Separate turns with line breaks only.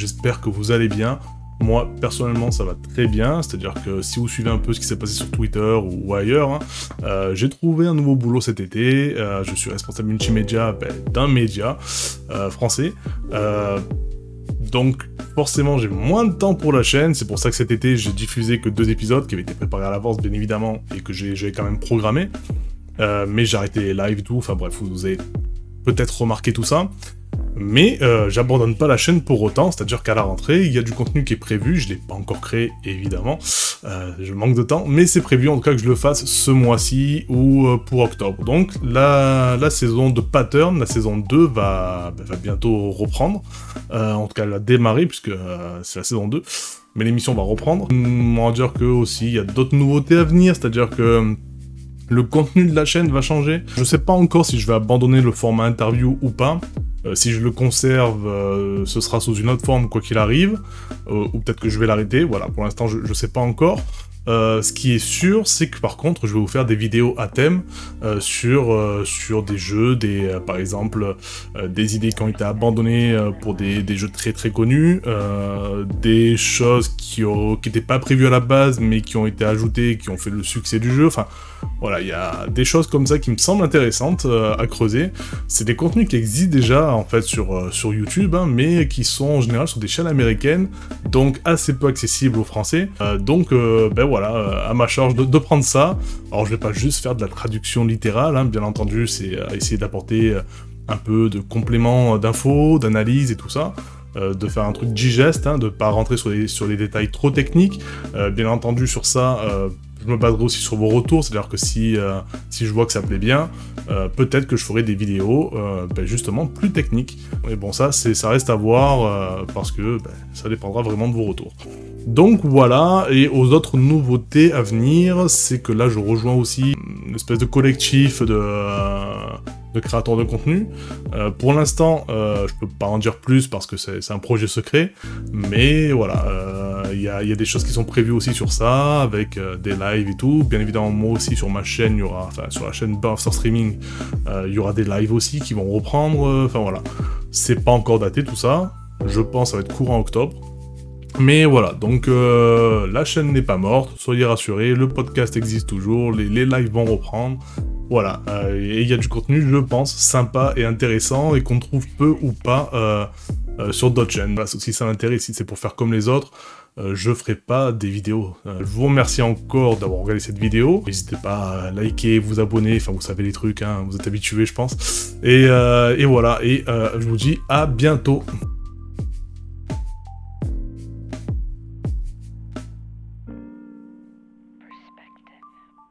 j'espère que vous allez bien. Moi, personnellement, ça va très bien. C'est-à-dire que si vous suivez un peu ce qui s'est passé sur Twitter ou ailleurs, hein, euh, j'ai trouvé un nouveau boulot cet été. Euh, je suis responsable multimédia ben, d'un média euh, français. donc, forcément, j'ai moins de temps pour la chaîne. C'est pour ça que cet été, j'ai diffusé que deux épisodes qui avaient été préparés à l'avance, bien évidemment, et que j'ai quand même programmé. mais j'ai arrêté les lives, tout. Enfin bref, vous avez peut-être remarqué tout ça. Mais euh, j'abandonne pas la chaîne pour autant, c'est-à-dire qu'à la rentrée, il y a du contenu qui est prévu, je l'ai pas encore créé évidemment, euh, je manque de temps, mais c'est prévu en tout cas que je le fasse ce mois-ci ou euh, pour octobre. Donc la, saison de pattern, la saison 2 va, va bientôt reprendre, en tout cas elle va démarrer puisque c'est la saison 2, mais l'émission va reprendre. On va dire que aussi il y a d'autres nouveautés à venir, c'est-à-dire que le contenu de la chaîne va changer. Je sais pas encore si je vais abandonner le format interview ou pas. Euh, si je le conserve, euh, ce sera sous une autre forme quoi qu'il arrive, euh, ou peut-être que je vais l'arrêter, voilà, pour l'instant je, ne sais pas encore. Ce qui est sûr, c'est que par contre, je vais vous faire des vidéos à thème sur, sur des jeux, des, par exemple, des idées qui ont été abandonnées pour des, des, jeux très très connus, des choses qui n'étaient pas prévues à la base, mais qui ont été ajoutées, qui ont fait le succès du jeu. Enfin, voilà, il y a des choses comme ça qui me semblent intéressantes euh, à creuser. C'est des contenus qui existent déjà en fait sur, euh, sur YouTube, hein, mais qui sont en général sur des chaînes américaines, donc assez peu accessibles aux Français. Euh, donc ben voilà, à ma charge de, prendre ça. Alors je vais pas juste faire de la traduction littérale, hein, bien entendu, c'est essayer d'apporter un peu de compléments d'infos, d'analyse et tout ça. de faire un truc digeste, hein, de pas rentrer sur les, détails trop techniques. bien entendu, sur ça, je me baserai aussi sur vos retours, c'est-à-dire que si, euh, je vois que ça plaît bien, euh, peut-être que je ferai des vidéos euh, ben, justement plus techniques. Mais bon, ça, ça reste à voir parce que ben, ça dépendra vraiment de vos retours. Donc voilà, et aux autres nouveautés à venir, c'est que là je rejoins aussi une espèce de collectif de, de créateurs de contenu. Euh, pour l'instant, euh, je peux pas en dire plus parce que c'est un projet secret, mais voilà, euh, il y, a, des choses qui sont prévues aussi sur ça, avec des lives et tout. Bien évidemment, moi aussi sur ma chaîne, y aura, enfin sur la chaîne Buffster Streaming, il y aura des lives aussi qui vont reprendre. Enfin voilà, c'est pas encore daté tout ça. Je pense que ça va être courant octobre. Mais voilà, donc la chaîne n'est pas morte, soyez rassurés, le podcast existe toujours, les, lives vont reprendre. Voilà, euh, et il y a du contenu, je pense, sympa et intéressant et qu'on trouve peu ou pas euh, euh, sur d'autres chaînes. si ça m'intéresse, si c'est pour faire comme les autres, je ferai pas des vidéos. je vous remercie encore d'avoir regardé cette vidéo. N'hésitez pas à liker, vous abonner, enfin vous savez les trucs, hein, vous êtes habitués je pense. Et, et voilà, et je vous dis à bientôt.